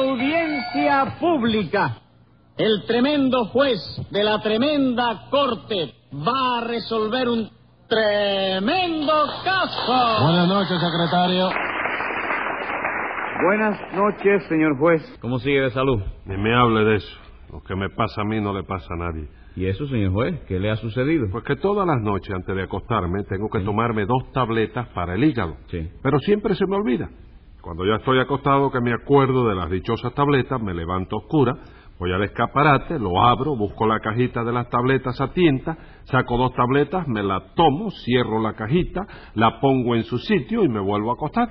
Audiencia pública. El tremendo juez de la tremenda corte va a resolver un tremendo caso. Buenas noches, secretario. Buenas noches, señor juez. ¿Cómo sigue de salud? Ni me hable de eso. Lo que me pasa a mí no le pasa a nadie. ¿Y eso, señor juez? ¿Qué le ha sucedido? Pues que todas las noches antes de acostarme tengo que tomarme dos tabletas para el hígado. Sí. Pero siempre se me olvida. Cuando ya estoy acostado que me acuerdo de las dichosas tabletas, me levanto oscura, voy al escaparate, lo abro, busco la cajita de las tabletas a tienta, saco dos tabletas, me la tomo, cierro la cajita, la pongo en su sitio y me vuelvo a acostar.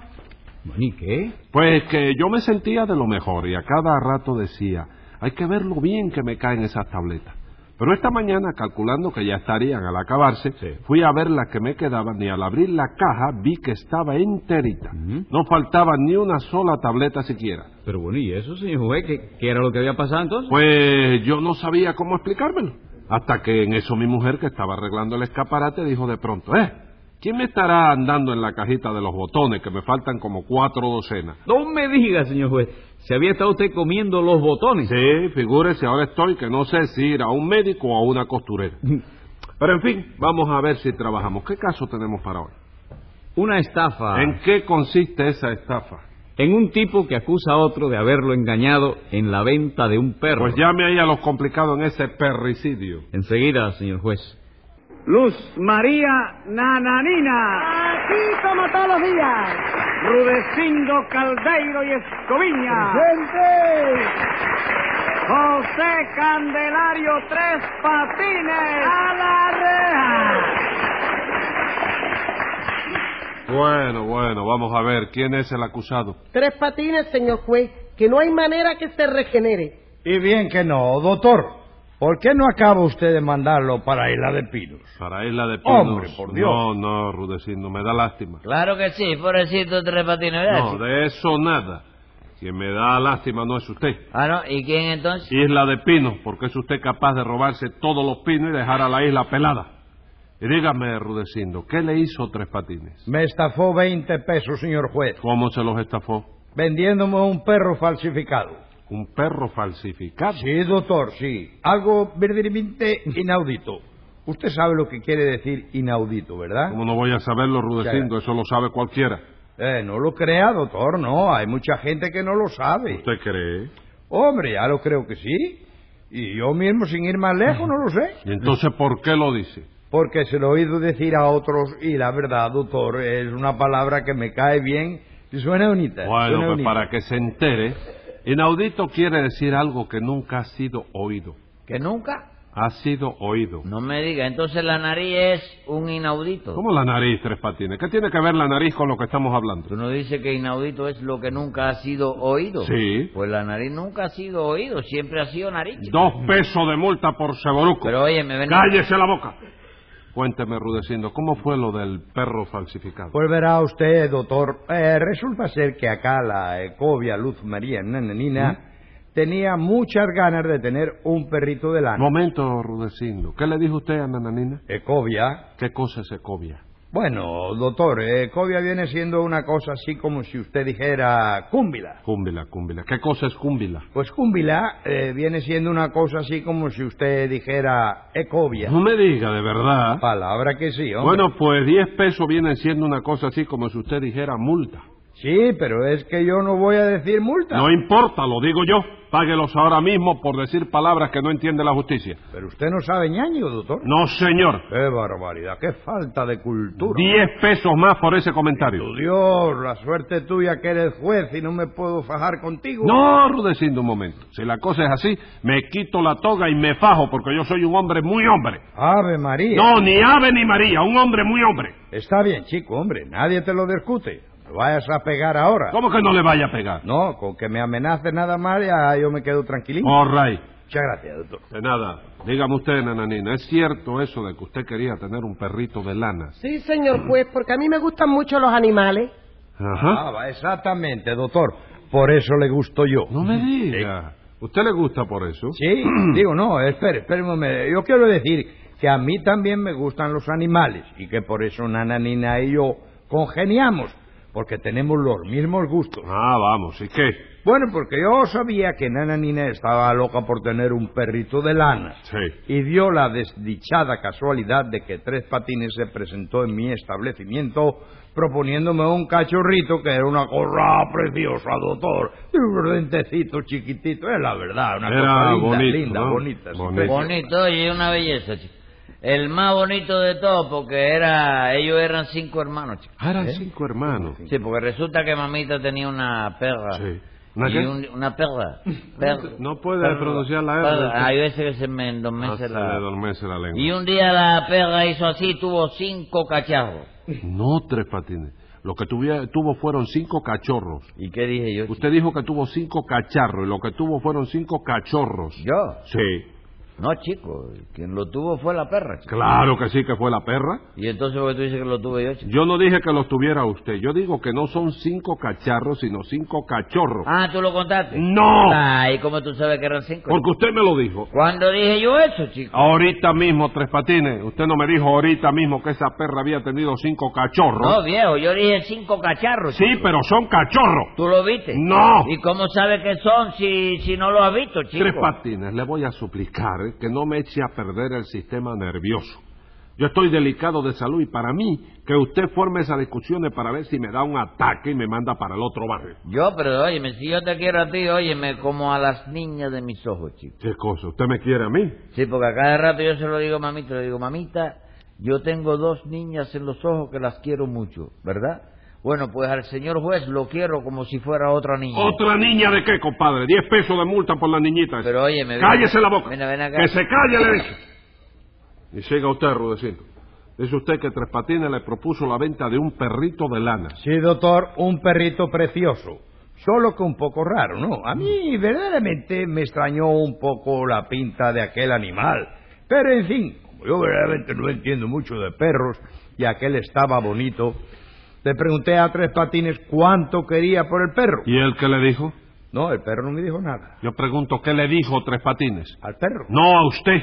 ¿Y qué? Pues que yo me sentía de lo mejor y a cada rato decía, hay que ver lo bien que me caen esas tabletas. Pero esta mañana, calculando que ya estarían al acabarse, Sí. fui a ver las que me quedaban y al abrir la caja vi que estaba enterita. No faltaba ni una sola tableta siquiera. Pero bueno, ¿y eso, señor juez? ¿Qué, qué era lo que había pasado entonces? Pues yo no sabía cómo explicármelo. Hasta que en eso mi mujer, que estaba arreglando el escaparate, dijo de pronto, eh, ¿quién me estará andando en la cajita de los botones, que me faltan como cuatro docenas? No me diga, señor juez. ¿Se había estado usted comiendo los botones? Sí, figúrese, ahora estoy que no sé si ir a un médico o a una costurera. Pero en fin, vamos a ver si trabajamos. ¿Qué caso tenemos para hoy? Una estafa. ¿En qué consiste esa estafa? En un tipo que acusa a otro de haberlo engañado en la venta de un perro. Pues llame ahí a los complicados en ese perricidio. Enseguida, señor juez. Luz María Nananina. Aquí como todos los días. Rudecindo Caldeiro y Escoviña. ¡Gente! José Candelario Tres Patines. ¡A la reja! Bueno, bueno, vamos a ver, ¿quién es el acusado? Tres patines, señor juez, que no hay manera que se regenere. Y bien que no, doctor. ¿Por qué no acaba usted de mandarlo para Isla de Pinos? Para Isla de Pinos. Hombre, por Dios. No, no, Rudecindo, me da lástima. Claro que sí, pobrecito Tres Patines, ¿verdad? No, de eso nada. Quien me da lástima no es usted. Ah, ¿no? ¿Y quién entonces? Isla de Pinos, porque es usted capaz de robarse todos los pinos y dejar a la isla pelada. Y dígame, Rudecindo, ¿qué le hizo Tres Patines? Me estafó 20 pesos, señor juez, ¿Cómo se los estafó? vendiéndome un perro falsificado. Un perro falsificado. Sí, doctor, sí. Algo verdaderamente inaudito. Usted sabe lo que quiere decir inaudito, ¿verdad? ¿Cómo no voy a saberlo, Rudecindo? Eso lo sabe cualquiera. Eh, no lo crea, doctor, no. Hay mucha gente que no lo sabe. ¿Usted cree? Hombre, ya lo creo que sí. Y yo mismo, sin ir más lejos, no lo sé. ¿Y entonces por qué lo dice? Porque se lo he oído decir a otros y la verdad, doctor, es una palabra que me cae bien y suena bonita. Bueno, suena pues bonita. para que se entere, inaudito quiere decir algo que nunca ha sido oído. ¿Que nunca? Ha sido oído. No me diga, entonces la nariz es un inaudito. ¿Cómo la nariz, Tres Patines? ¿Qué tiene que ver la nariz con lo que estamos hablando? ¿Tú no dices que inaudito es lo que nunca ha sido oído? Sí. Pues la nariz nunca ha sido oído, siempre ha sido nariz. Dos pesos de multa por Seboruco. Pero oye, me ven... ¡Cállese la boca! Cuénteme, Rudecindo, ¿cómo fue lo del perro falsificado? Pues verá usted, doctor, eh, resulta ser que acá la Ecovia Luz María Nananina tenía muchas ganas de tener un perrito de lana. Momento, Rudecindo. ¿Qué le dijo usted a Nananina? Ecovia. ¿Qué cosa es Ecovia? Bueno, doctor, Ecovia viene siendo una cosa así como si usted dijera cúmbila. Cúmbila, cúmbila. ¿Qué cosa es cúmbila? Pues cúmbila eh, viene siendo una cosa así como si usted dijera ecovia. No me diga, de verdad. Palabra que sí, hombre. Bueno, pues 10 pesos vienen siendo una cosa así como si usted dijera multa. Sí, pero es que yo no voy a decir multa. No importa, lo digo yo. Páguelos ahora mismo por decir palabras que no entiende la justicia. Pero usted no sabe ñaño, doctor. No, señor. Qué barbaridad, qué falta de cultura. Diez pesos más por ese comentario. Tu Dios, la suerte tuya que eres juez y no me puedo fajar contigo. No, Rudecindo, un momento. Si la cosa es así, me quito la toga y me fajo porque yo soy un hombre muy hombre. Ave María. No, ni ave ni María, un hombre muy hombre. Está bien, chico, hombre, nadie te lo discute. No vayas a pegar ahora. ¿Cómo que no le vaya a pegar? No, con que me amenace nada más ya yo me quedo tranquilito. All right. Muchas gracias, doctor. De nada. Dígame usted, nananina, ¿es cierto eso de que usted quería tener un perrito de lana? Sí, señor juez, porque a mí me gustan mucho los animales. Ajá. Ah, va, exactamente, doctor. Por eso le gusto yo. No me diga. ¿Usted le gusta por eso? Sí, digo, no, espere, espere un momento. Yo quiero decir que a mí también me gustan los animales y que por eso Nananina y yo congeniamos. Porque tenemos los mismos gustos. Ah, vamos, ¿y qué? Bueno, porque yo sabía que Nana Nina estaba loca por tener un perrito de lana. Sí. Y dio la desdichada casualidad de que Tres Patines se presentó en mi establecimiento proponiéndome un cachorrito que era una cosa preciosa, doctor. Y unos dentecitos chiquititos, es la verdad, una Era cosa linda, bonito, linda, ¿no? bonita. Bonito. Bonito, oye, una belleza, chico. El más bonito de todo, porque era, ellos eran cinco hermanos. Ah, eran cinco hermanos. Sí, porque resulta que mamita tenía una perra. Sí. ¿Una y qué? un- una perra. perra. No puede Perra. pronunciar la R. Perra. Hay veces que se me Ah, endormece se la... lengua. Y un día la perra hizo así, tuvo cinco cacharros. No, Tres Patines. Lo que tuvie- tuvo fueron cinco cachorros. ¿Y qué dije yo? chico? Usted dijo que tuvo cinco cacharros y lo que tuvo fueron cinco cachorros. ¿Yo? Sí. No, chico. Quien lo tuvo fue la perra, chico. Claro que sí que fue la perra. Y entonces, ¿por qué tú dices que lo tuve yo, chico? Yo no dije que los tuviera usted. Yo digo que no son cinco cacharros, sino cinco cachorros. Ah, ¿tú lo contaste? ¡No! Ay, ¿cómo tú sabes que eran cinco? Porque usted me lo dijo. ¿Cuándo dije yo eso, chico? Ahorita mismo, Tres Patines. Usted no me dijo ahorita mismo que esa perra había tenido cinco cachorros. No, viejo, yo dije cinco cacharros. Sí, chico. pero son cachorros. ¿Tú lo viste? No. ¿Y cómo sabes que son si, si no lo has visto, chico? Tres Patines, le voy a suplicar que no me eche a perder el sistema nervioso. Yo estoy delicado de salud y para mí que usted forme esas discusiones para ver si me da un ataque y me manda para el otro barrio. Yo, pero óyeme, si yo te quiero a ti, óyeme, como a las niñas de mis ojos, chico. ¿Qué cosa? ¿Usted me quiere a mí? Sí, porque a cada rato yo se lo digo a mamita, le digo, mamita, yo tengo dos niñas en los ojos que las quiero mucho, ¿verdad? Bueno, pues al señor juez lo quiero como si fuera otra niña. ¿Otra niña de qué, compadre? Diez pesos de multa por la niñita. esa. Pero óyeme... ven- Cállese la boca. Ven, ven acá. Que se calle, le dije. Y siga usted, Rudecindo. Dice usted que Tres Patines le propuso la venta de un perrito de lana. Sí, doctor, un perrito precioso. Solo que un poco raro, ¿no? A mí verdaderamente me extrañó un poco la pinta de aquel animal. Pero en fin, como yo verdaderamente no entiendo mucho de perros y aquel estaba bonito, le pregunté a Tres Patines cuánto quería por el perro. ¿Y él qué le dijo? No, el perro no me dijo nada. Yo pregunto, ¿qué le dijo Tres Patines? ¿Al perro? No a usted.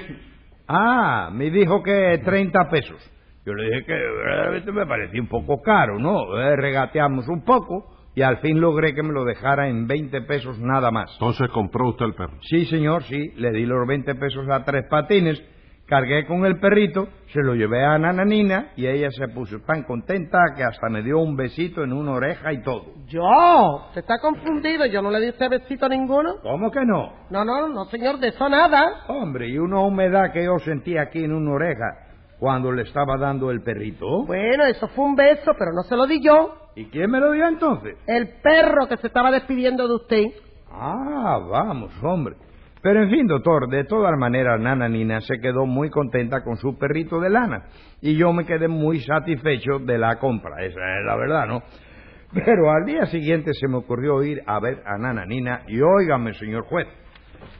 Ah, me dijo que 30 pesos. Yo le dije que verdaderamente me parecía un poco caro, ¿no? Eh, regateamos un poco y al fin logré que me lo dejara en 20 pesos nada más. Entonces compró usted el perro. Sí, señor, sí. Le di los 20 pesos a tres patines, cargué con el perrito, se lo llevé a Nananina y ella se puso tan contenta que hasta me dio un besito en una oreja y todo. Yo, se está confundido, yo no le di ese besito a ninguno. ¿Cómo que no? No, no, no, señor, de eso nada. Hombre, y una humedad que yo sentí aquí en una oreja cuando le estaba dando el perrito. Bueno, eso fue un beso, pero no se lo di yo. ¿Y quién me lo dio entonces? El perro que se estaba despidiendo de usted. Ah, vamos, hombre. Pero en fin, doctor, de todas maneras, Nana Nina se quedó muy contenta con su perrito de lana. Y yo me quedé muy satisfecho de la compra, esa es la verdad, ¿no? Pero al día siguiente se me ocurrió ir a ver a Nana Nina y óigame, señor juez,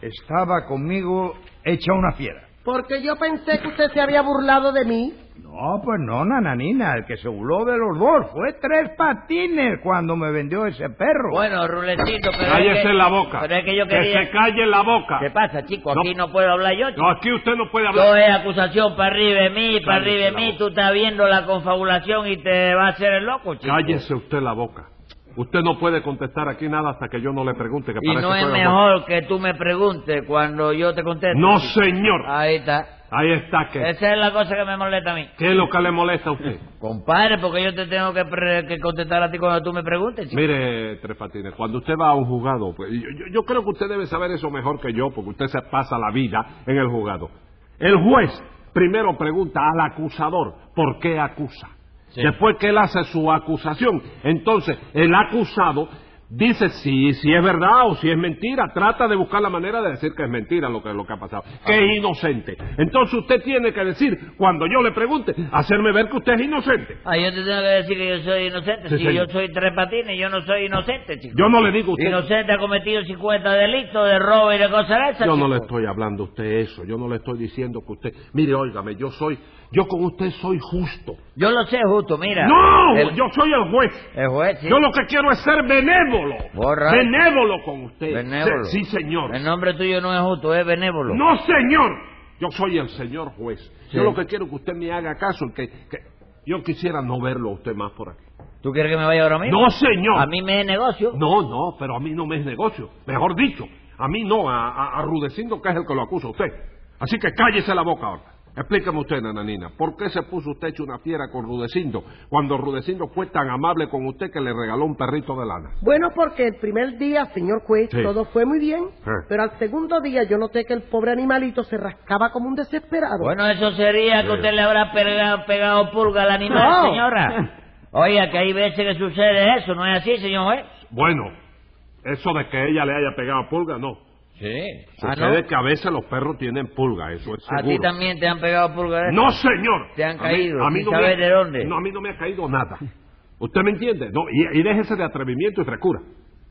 estaba conmigo hecha una fiera. Porque yo pensé que usted se había burlado de mí. No, pues no, Nananina, el que se burló de los dos fue tres patines cuando me vendió ese perro. Bueno, Rulecito, pero es Cállese que- la boca. Pero es que yo Que quería... se calle la boca. ¿Qué pasa, chico? No. Aquí no, puedo hablar yo, chico. No, aquí usted no puede Yo hablar. es acusación para arriba de mí, para arriba de mí. Tú estás viendo la confabulación y te va a hacer el loco, chico. Cállese usted la boca. Usted no puede contestar aquí nada hasta que yo no le pregunte. Que Y para no eso es mejor que tú me preguntes cuando yo te conteste. No, señor. Ahí está. Ahí está que. Esa es la cosa que me molesta a mí. ¿Qué es lo que le molesta a usted? Compadre, porque yo te tengo que, pre- que contestar a ti cuando tú me preguntes, chico. Mire, Tres Patines, cuando usted va a un juzgado, pues, yo, yo- yo creo que usted debe saber eso mejor que yo, porque usted se pasa la vida en el juzgado. El juez primero pregunta al acusador por qué acusa. Sí. Después que él hace su acusación, entonces el acusado dice si, si es verdad o si es mentira. Trata de buscar la manera de decir que es mentira lo que, lo que ha pasado, que es inocente. Entonces usted tiene que decir, cuando yo le pregunte, hacerme ver que usted es inocente. Ah, yo te tengo que decir que yo soy inocente. Sí, si señor. yo soy tres patines, yo no soy inocente, chico. Yo no le digo a usted. Inocente ha cometido 50 delitos de robo y de cosas de esas, Yo no le estoy hablando a usted eso, yo no le estoy diciendo que usted... Mire, óigame, yo soy... Yo con usted soy justo. Yo lo sé justo, mira. ¡No! El, Yo soy el juez. el juez, sí. Yo lo que quiero es ser benévolo. Borra. Benévolo con usted. Benévolo. Sí, señor. El nombre tuyo no es justo, es benévolo. No, señor. Yo soy el señor juez. Sí. Yo lo que quiero es que usted me haga caso, que, que, Yo quisiera no verlo a usted más por aquí. ¿Tú quieres que me vaya ahora mismo? No, señor. A mí me es negocio. No, no, pero a mí no me es negocio. Mejor dicho, a mí no, a, a, a Rudecindo, que es el que lo acusa a usted. Así que cállese la boca ahora. Explíqueme usted, nananina, ¿por qué se puso usted hecho una fiera con Rudecindo cuando Rudecindo fue tan amable con usted que le regaló un perrito de lana? Bueno, porque el primer día, señor juez, Sí. todo fue muy bien, Sí. pero al segundo día yo noté que el pobre animalito se rascaba como un desesperado. Bueno, eso sería que Sí. usted le habrá pegado, pegado pulga al animal, No. señora. Oiga, que hay veces que sucede eso, ¿no es así, señor juez? Bueno, eso de que ella le haya pegado pulga, no. Sí. Ah, Sucede ¿no? que a veces los perros tienen pulga, eso es ¿A seguro. ti también te han pegado pulga de No, señor. Te han A mí- caído, a mí no me saber ha- de dónde. No, a mí no me ha caído nada. ¿Usted me entiende? No, y, y déjese de atrevimiento y frescura.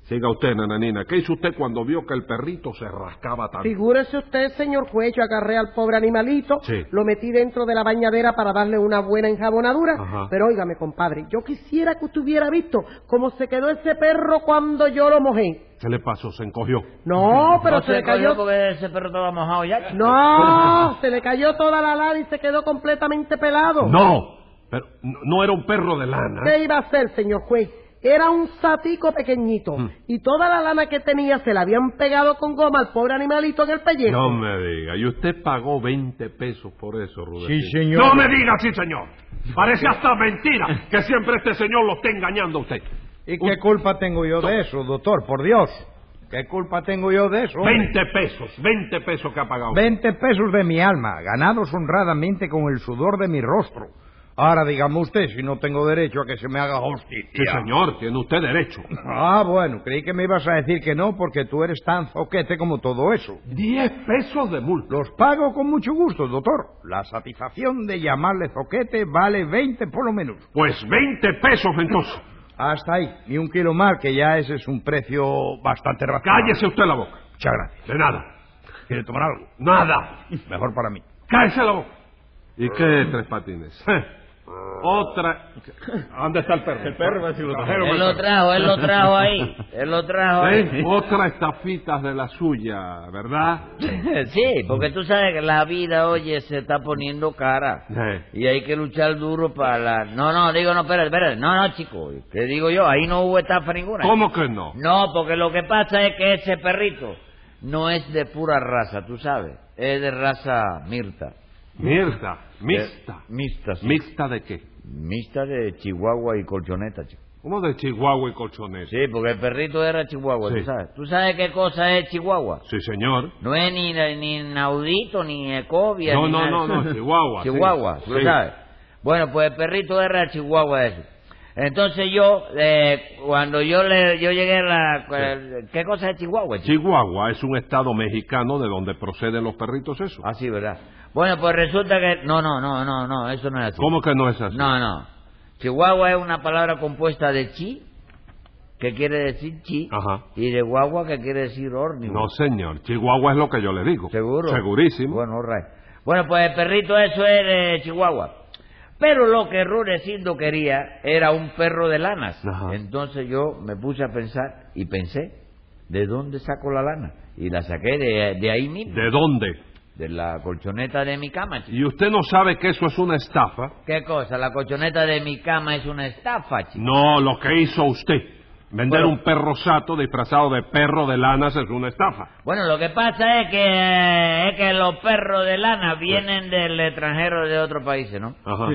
Siga usted, nananina. ¿Qué hizo usted cuando vio que el perrito se rascaba tanto? Figúrese usted, señor juez, yo agarré al pobre animalito, Sí. lo metí dentro de la bañadera para darle una buena enjabonadura. Ajá. Pero óigame, compadre, yo quisiera que usted hubiera visto cómo se quedó ese perro cuando yo lo mojé. ¿Qué le pasó? Se encogió. No, pero no se le cogió cayó... porque ese perro estaba mojado ya. No, se le cayó toda la lana y se quedó completamente pelado. No, pero no, no era un perro de lana. ¿Qué iba a hacer, señor juez? Era un satico pequeñito Mm. y toda la lana que tenía se la habían pegado con goma al pobre animalito en el pellejo. No me diga. ¿Y usted pagó 20 pesos por eso, Rudecindo? Sí, señor. No me diga sí, señor. Parece hasta mentira que siempre este señor lo esté engañando a usted. ¿Y qué culpa tengo yo de eso, doctor? Por Dios. ¿Qué culpa tengo yo de eso? 20 pesos, 20 pesos que ha pagado. usted. 20 pesos de mi alma, ganados honradamente con el sudor de mi rostro. Ahora dígame usted si no tengo derecho a que se me haga justicia. Sí, señor, tiene usted derecho. Ah, bueno, creí que me ibas a decir que no porque tú eres tan zoquete como todo eso. 10 pesos de multa. Los pago con mucho gusto, doctor. La satisfacción de llamarle zoquete vale 20 por lo menos. Pues 20 pesos entonces. Hasta ahí, ni un kilo más, que ya ese es un precio bastante razonable. Cállese usted la boca. Muchas gracias. De nada. ¿Quiere tomar algo? Nada. Mejor para mí. Cállese la boca. ¿Y qué tres patines? Otra. ¿Dónde está el perro? El perro va a decir Él lo trajo, él lo trajo ahí. Él lo trajo ahí. Otra estafitas de la suya, ¿verdad? Sí, porque tú sabes que la vida, oye, se está poniendo cara. Sí. Y hay que luchar duro para la... No, no, digo, no, espérate, espérate. No, no, chico. ¿Qué digo yo? Ahí no hubo estafa ninguna. ¿Cómo que no? No, porque lo que pasa es que ese perrito no es de pura raza, tú sabes. Es de raza mirta. Mierda. Mixta. Eh, mixta, sí. ¿Mixta de qué? Mixta de Chihuahua y colchoneta, chico. ¿Cómo de Chihuahua y colchoneta? Sí, porque el perrito era Chihuahua, Sí. tú sabes. ¿Tú sabes qué cosa es Chihuahua? Sí, señor. No es ni, ni naudito, ni ecovia, No, ni no, nada. no, no, Chihuahua, sí. Chihuahua, tú Sí. sabes. Bueno, pues el perrito era Chihuahua ese. Entonces yo, eh, cuando yo le, yo llegué a la... ¿Qué cosa es Chihuahua, chico? Chihuahua es un estado mexicano de donde proceden los perritos esos. Ah, sí, ¿verdad? Bueno, pues resulta que... No, no, no, no, no, eso no es así. ¿Cómo que no es así? No, no. Chihuahua es una palabra compuesta de chi, que quiere decir chi, Ajá. y de guagua, que quiere decir órnigo. No, señor. Chihuahua es lo que yo le digo. ¿Seguro? Segurísimo. Bueno, right. Bueno, pues el perrito eso es de Chihuahua. Pero lo que Rudecindo quería era un perro de lanas. Ajá. Entonces yo me puse a pensar y pensé, ¿de dónde saco la lana? Y la saqué de, de ahí mismo, ¿De dónde? De la colchoneta de mi cama. chico. ¿Y usted no sabe que eso es una estafa? ¿Qué cosa? ¿La colchoneta de mi cama es una estafa, chico? No, lo que hizo usted. Vender Bueno. un perro sato disfrazado de perro de lanas es una estafa. Bueno, lo que pasa es que, es que los perros de lana vienen del extranjero de otros países, ¿no? Ajá.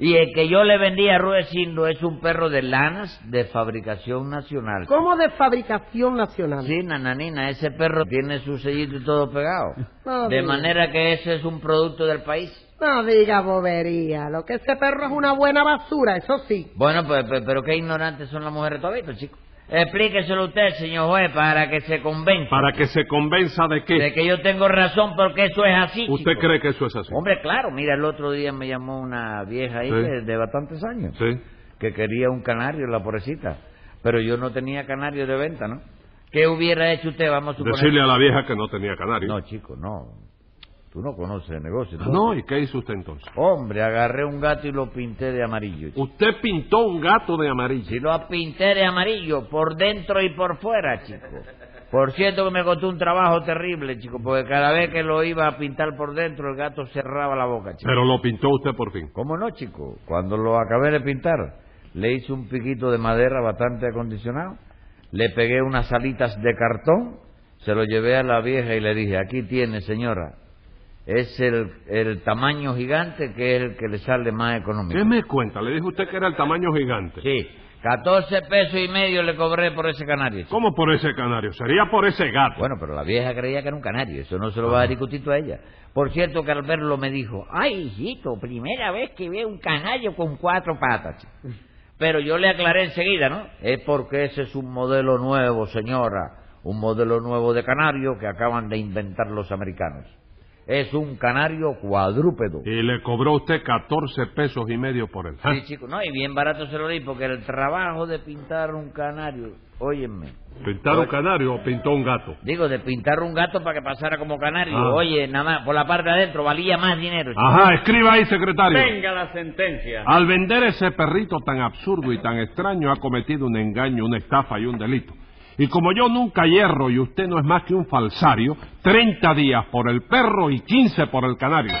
Y el que yo le vendí a Rudecindo es un perro de lanas de fabricación nacional. ¿Cómo de fabricación nacional? Sí, nananina, ese perro tiene su sellito y todo pegado. No de diga. manera que ese es un producto del país. No diga bobería. Lo que ese perro es una buena basura, eso sí. Bueno, pues, pues, pero qué ignorantes son las mujeres todavía, chico. Explíqueselo usted, señor juez, para que se convenza Para que se convenza de de que que yo tengo razón porque eso es así. usted chico. cree que eso es así. Hombre, claro, mira, el otro día me llamó una vieja ahí Sí. de, de bastantes años Sí. que quería un canario, la pobrecita. Pero yo no tenía canario de venta, ¿no? ¿Qué hubiera hecho usted? Vamos a suponer. Decirle a la vieja que no tenía canario. No, chico, no. Tú no conoces el negocio. Ah, tú. no, ¿y qué hizo usted entonces? Hombre, agarré un gato y lo pinté de amarillo. chico. Usted pintó un gato de amarillo. Si lo pinté de amarillo, por dentro y por fuera, chico. Por cierto que me costó un trabajo terrible, chico, porque cada vez que lo iba a pintar por dentro, el gato cerraba la boca, chico. Pero lo pintó usted por fin. ¿Cómo no, chico? Cuando lo acabé de pintar, le hice un piquito de madera bastante acondicionado, le pegué unas alitas de cartón, se lo llevé a la vieja y le dije, aquí tiene, señora, es el, el tamaño gigante que es el que le sale más económico. ¿Qué me cuenta? Le dijo usted que era el tamaño gigante. Sí, 14 pesos y medio le cobré por ese canario. chico. ¿Cómo por ese canario? Sería por ese gato. Bueno, pero la vieja creía que era un canario, eso no se lo va a discutir a ella. Por cierto que al verlo me dijo, ay, hijito, primera vez que veo un canario con cuatro patas. Pero yo le aclaré enseguida, ¿no? Es porque ese es un modelo nuevo, señora, un modelo nuevo de canario que acaban de inventar los americanos. Es un canario cuadrúpedo. Y le cobró usted 14 pesos y medio por él. Sí, chico, no, y bien barato se lo di, porque el trabajo de pintar un canario, óyeme, ¿Pintar un canario o pintó un gato? digo, de pintar un gato para que pasara como canario, Ah. oye, nada más, por la parte de adentro valía más dinero. chico. Ajá, escriba ahí, secretario. Venga la sentencia. Al vender ese perrito tan absurdo y tan extraño ha cometido un engaño, una estafa y un delito. Y como yo nunca hierro y usted no es más que un falsario, 30 días por el perro y 15 por el canario.